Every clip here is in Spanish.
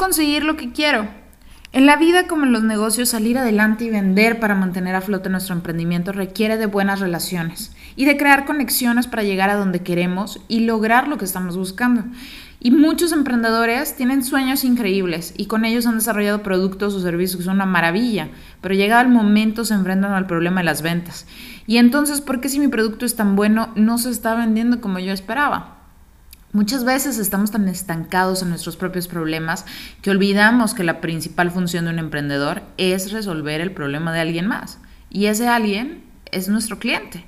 conseguir lo que quiero? En la vida como en los negocios, salir adelante y vender para mantener a flote nuestro emprendimiento requiere de buenas relaciones y de crear conexiones para llegar a donde queremos y lograr lo que estamos buscando. Y muchos emprendedores tienen sueños increíbles y con ellos han desarrollado productos o servicios que son una maravilla, pero llegado el momento se enfrentan al problema de las ventas. Y entonces, ¿por qué si mi producto es tan bueno no se está vendiendo como yo esperaba? Muchas veces estamos tan estancados en nuestros propios problemas que olvidamos que la principal función de un emprendedor es resolver el problema de alguien más. Y ese alguien es nuestro cliente.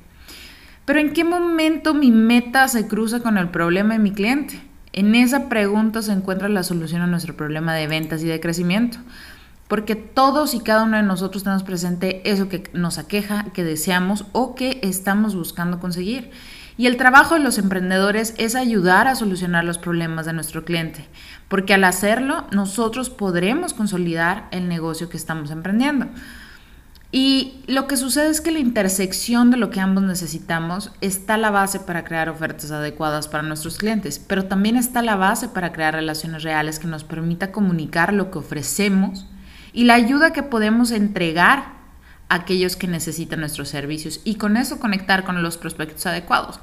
Pero ¿en qué momento mi meta se cruza con el problema de mi cliente? En esa pregunta se encuentra la solución a nuestro problema de ventas y de crecimiento. Porque todos y cada uno de nosotros tenemos presente eso que nos aqueja, que deseamos o que estamos buscando conseguir. Y el trabajo de los emprendedores es ayudar a solucionar los problemas de nuestro cliente, porque al hacerlo nosotros podremos consolidar el negocio que estamos emprendiendo. Y lo que sucede es que la intersección de lo que ambos necesitamos está la base para crear ofertas adecuadas para nuestros clientes, pero también está la base para crear relaciones reales que nos permita comunicar lo que ofrecemos y la ayuda que podemos entregar aquellos que necesitan nuestros servicios y con eso conectar con los prospectos adecuados.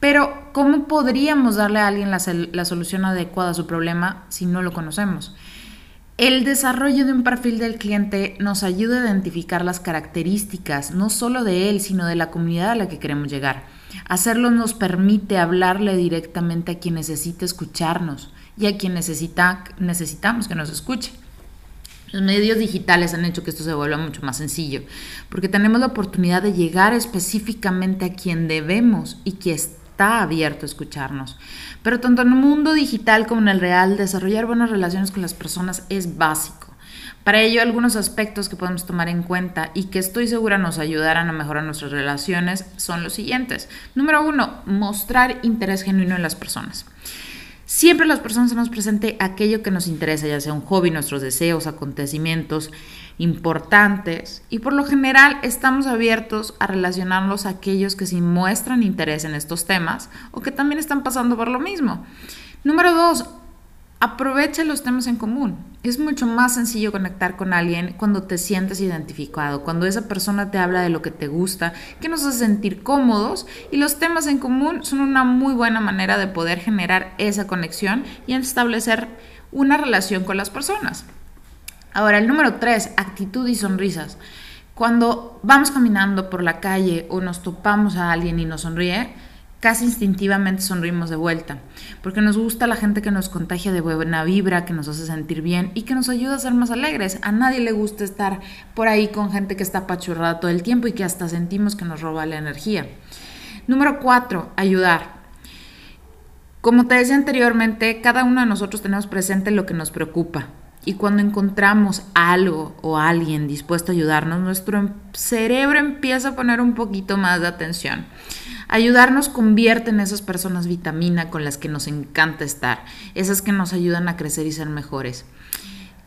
Pero, ¿cómo podríamos darle a alguien la, la, solución adecuada a su problema si no lo conocemos? El desarrollo de un perfil del cliente nos ayuda a identificar las características, no solo de él, sino de la comunidad a la que queremos llegar. Hacerlo nos permite hablarle directamente a quien necesita escucharnos y a quien necesita, necesitamos que nos escuche. Los medios digitales han hecho que esto se vuelva mucho más sencillo, porque tenemos la oportunidad de llegar específicamente a quien debemos y que está abierto a escucharnos. Pero tanto en el mundo digital como en el real, desarrollar buenas relaciones con las personas es básico. Para ello, algunos aspectos que podemos tomar en cuenta y que estoy segura nos ayudarán a mejorar nuestras relaciones son los siguientes. Número uno, mostrar interés genuino en las personas. Siempre las personas tenemos presente aquello que nos interesa, ya sea un hobby, nuestros deseos, acontecimientos importantes y por lo general estamos abiertos a relacionarnos a aquellos que sí muestran interés en estos temas o que también están pasando por lo mismo. Número dos, Aprovecha los temas en común. Es mucho más sencillo conectar con alguien cuando te sientes identificado, cuando esa persona te habla de lo que te gusta, que nos hace sentir cómodos y los temas en común son una muy buena manera de poder generar esa conexión y establecer una relación con las personas. Ahora, el número tres, actitud y sonrisas. Cuando vamos caminando por la calle o nos topamos a alguien y nos sonríe, casi instintivamente sonrimos de vuelta, porque nos gusta la gente que nos contagia de buena vibra, que nos hace sentir bien y que nos ayuda a ser más alegres. A nadie le gusta estar por ahí con gente que está apachurrada todo el tiempo y que hasta sentimos que nos roba la energía. Número cuatro, ayudar. Como te decía anteriormente, cada uno de nosotros tenemos presente lo que nos preocupa. Y cuando encontramos algo o alguien dispuesto a ayudarnos, nuestro cerebro empieza a poner un poquito más de atención. Ayudarnos convierte en esas personas vitamina con las que nos encanta estar, esas que nos ayudan a crecer y ser mejores.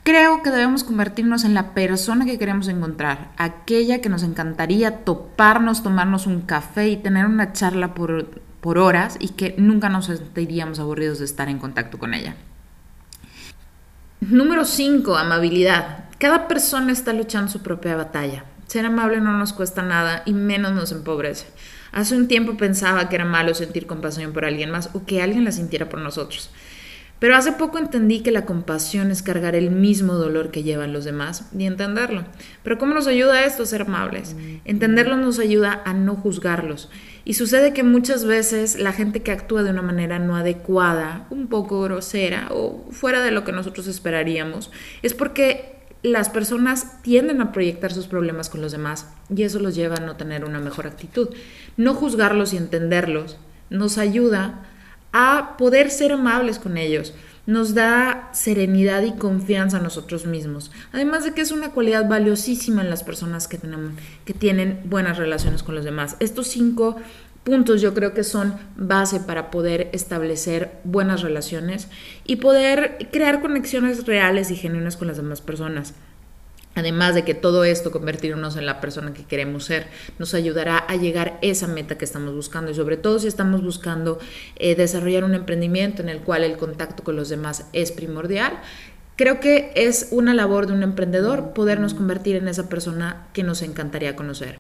Creo que debemos convertirnos en la persona que queremos encontrar, aquella que nos encantaría toparnos, tomarnos un café y tener una charla por, por horas y que nunca nos sentiríamos aburridos de estar en contacto con ella. Número 5, amabilidad. Cada persona está luchando su propia batalla. Ser amable no nos cuesta nada y menos nos empobrece. Hace un tiempo pensaba que era malo sentir compasión por alguien más o que alguien la sintiera por nosotros. Pero hace poco entendí que la compasión es cargar el mismo dolor que llevan los demás y entenderlo. Pero ¿cómo nos ayuda esto a ser amables? Entenderlo nos ayuda a no juzgarlos. Y sucede que muchas veces la gente que actúa de una manera no adecuada, un poco grosera o fuera de lo que nosotros esperaríamos, es porque las personas tienden a proyectar sus problemas con los demás y eso los lleva a no tener una mejor actitud. No juzgarlos y entenderlos nos ayuda a poder ser amables con ellos, nos da serenidad y confianza a nosotros mismos. Además de que es una cualidad valiosísima en las personas que, tenemos, que tienen buenas relaciones con los demás. Estos cinco puntos yo creo que son base para poder establecer buenas relaciones y poder crear conexiones reales y genuinas con las demás personas. Además de que todo esto, convertirnos en la persona que queremos ser, nos ayudará a llegar a esa meta que estamos buscando y sobre todo si estamos buscando eh, desarrollar un emprendimiento en el cual el contacto con los demás es primordial, Creo que es una labor de un emprendedor podernos convertir en esa persona que nos encantaría conocer.